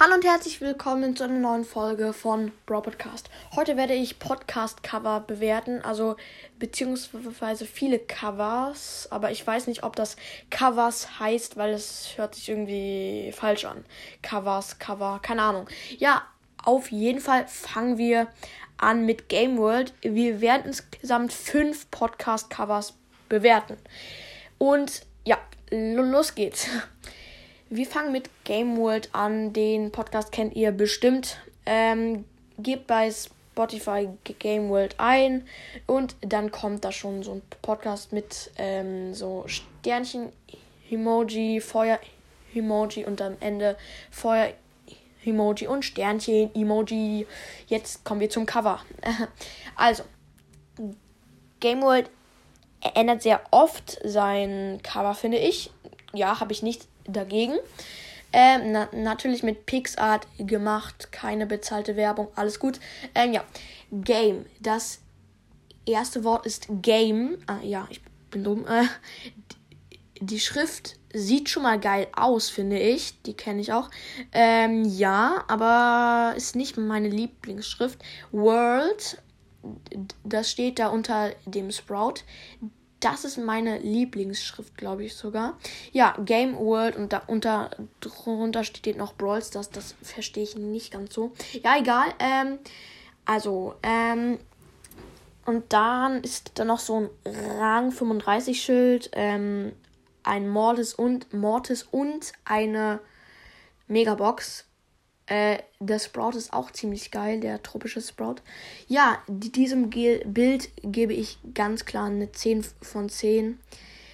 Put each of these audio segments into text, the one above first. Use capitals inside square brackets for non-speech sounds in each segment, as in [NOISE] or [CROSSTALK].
Hallo und herzlich willkommen zu einer neuen Folge von Bro Podcast. Heute werde ich Podcast-Cover bewerten, also beziehungsweise viele Covers, aber ich weiß nicht, ob das Covers heißt, weil es hört sich irgendwie falsch an. Covers, Cover, keine Ahnung. Ja, auf jeden Fall fangen wir an mit Game World. Wir werden insgesamt fünf Podcast-Covers bewerten. Und ja, los geht's. Wir fangen mit Game World an. Den Podcast kennt ihr bestimmt. Ähm, gebt bei Spotify Game World ein und dann kommt da schon so ein Podcast mit ähm, so Sternchen Emoji, Feuer Emoji und am Ende Feuer Emoji und Sternchen Emoji. Jetzt kommen wir zum Cover. [LAUGHS] also Game World ändert sehr oft sein Cover, finde ich. Ja, habe ich nicht dagegen. Ähm, na, natürlich mit PixArt gemacht, keine bezahlte Werbung, alles gut. Ähm, ja, Game. Das erste Wort ist Game. Ah, ja, ich bin dumm. Äh, die Schrift sieht schon mal geil aus, finde ich. Die kenne ich auch. Ähm, ja, aber ist nicht meine Lieblingsschrift. World, das steht da unter dem Sprout. Das ist meine Lieblingsschrift, glaube ich sogar. Ja, Game World und da unter drunter steht noch Brawl Stars. Das verstehe ich nicht ganz so. Ja, egal. Ähm, also, ähm, und dann ist da noch so ein Rang 35 Schild, ähm, ein Mortis und Mortis und eine Megabox. Äh, der Sprout ist auch ziemlich geil, der tropische Sprout. Ja, diesem Ge Bild gebe ich ganz klar eine 10 von 10.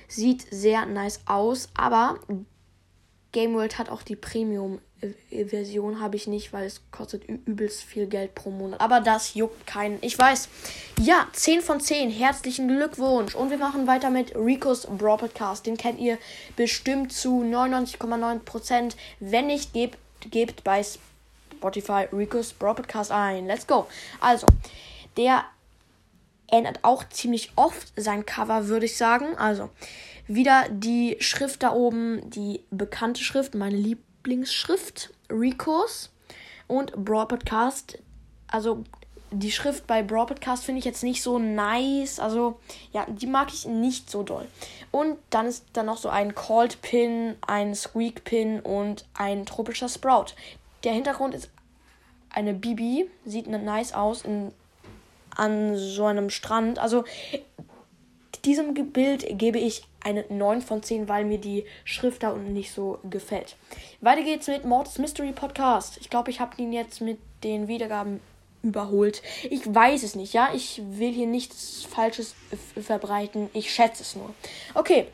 Sieht sehr nice aus, aber Game World hat auch die Premium Version habe ich nicht, weil es kostet übelst viel Geld pro Monat. Aber das juckt keinen. Ich weiß. Ja, 10 von 10. Herzlichen Glückwunsch. Und wir machen weiter mit Ricos Brawl Podcast. Den kennt ihr bestimmt zu 99,9%. Wenn nicht, gebt gebt bei Spotify Rico's Bro Podcast ein. Let's go. Also, der ändert auch ziemlich oft sein Cover, würde ich sagen. Also, wieder die Schrift da oben, die bekannte Schrift, meine Lieblingsschrift, Rico's und Brawl Podcast. Also, die Schrift bei Brawl Podcast finde ich jetzt nicht so nice. Also, ja, die mag ich nicht so doll. Und dann ist da noch so ein Called Pin, ein Squeak Pin und ein tropischer Sprout. Der Hintergrund ist eine Bibi, sieht nice aus in, an so einem Strand. Also, diesem Bild gebe ich eine 9 von 10, weil mir die Schrift da unten nicht so gefällt. Weiter geht's mit Mortis Mystery Podcast. Ich glaube, ich habe ihn jetzt mit den Wiedergaben überholt. Ich weiß es nicht, ja. Ich will hier nichts Falsches verbreiten. Ich schätze es nur. Okay.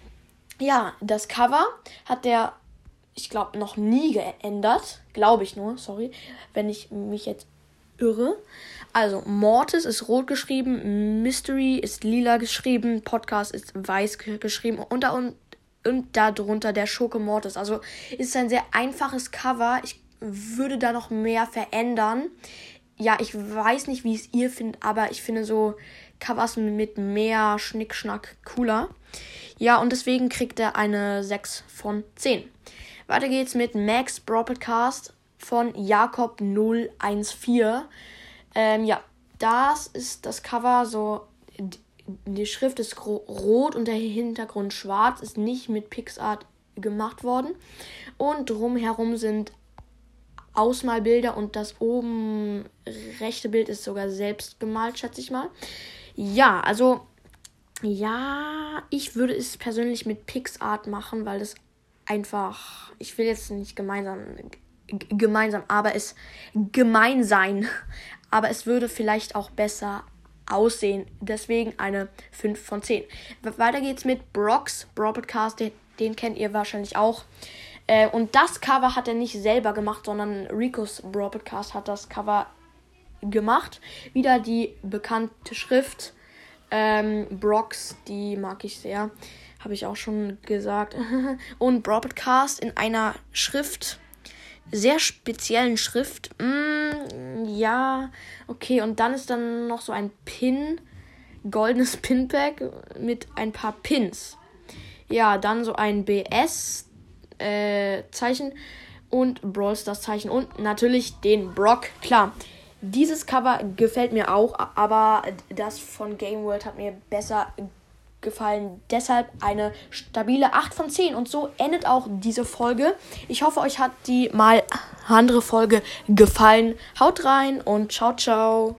Ja, das Cover hat der, ich glaube, noch nie geändert. Glaube ich nur, sorry, wenn ich mich jetzt irre. Also, Mortis ist rot geschrieben, Mystery ist lila geschrieben, Podcast ist weiß geschrieben und da und, und darunter der Schurke Mortis. Also, ist ein sehr einfaches Cover. Ich würde da noch mehr verändern ja, ich weiß nicht, wie es ihr findet, aber ich finde so Covers mit mehr Schnickschnack cooler. Ja, und deswegen kriegt er eine 6 von 10. Weiter geht's mit Max Broadcast von Jakob014. Ähm, ja, das ist das Cover so. Die Schrift ist rot und der Hintergrund schwarz, ist nicht mit Pixart gemacht worden. Und drumherum sind Ausmalbilder und das oben rechte Bild ist sogar selbst gemalt, schätze ich mal. Ja, also ja, ich würde es persönlich mit PixArt machen, weil das einfach, ich will jetzt nicht gemeinsam gemeinsam, aber es gemein sein, [LAUGHS] aber es würde vielleicht auch besser aussehen. Deswegen eine 5 von 10. Weiter geht's mit Brox Broadcast, den, den kennt ihr wahrscheinlich auch. Äh, und das Cover hat er nicht selber gemacht, sondern Ricos Broadcast hat das Cover gemacht. Wieder die bekannte Schrift. Ähm, Brox, die mag ich sehr. Habe ich auch schon gesagt. [LAUGHS] und Broadcast in einer Schrift. Sehr speziellen Schrift. Mm, ja, okay. Und dann ist dann noch so ein Pin. Goldenes [LAUGHS] Pinpack mit ein paar Pins. Ja, dann so ein BS äh, Zeichen und Brawl Stars Zeichen und natürlich den Brock. Klar, dieses Cover gefällt mir auch, aber das von Game World hat mir besser gefallen. Deshalb eine stabile 8 von 10. Und so endet auch diese Folge. Ich hoffe, euch hat die mal andere Folge gefallen. Haut rein und ciao, ciao.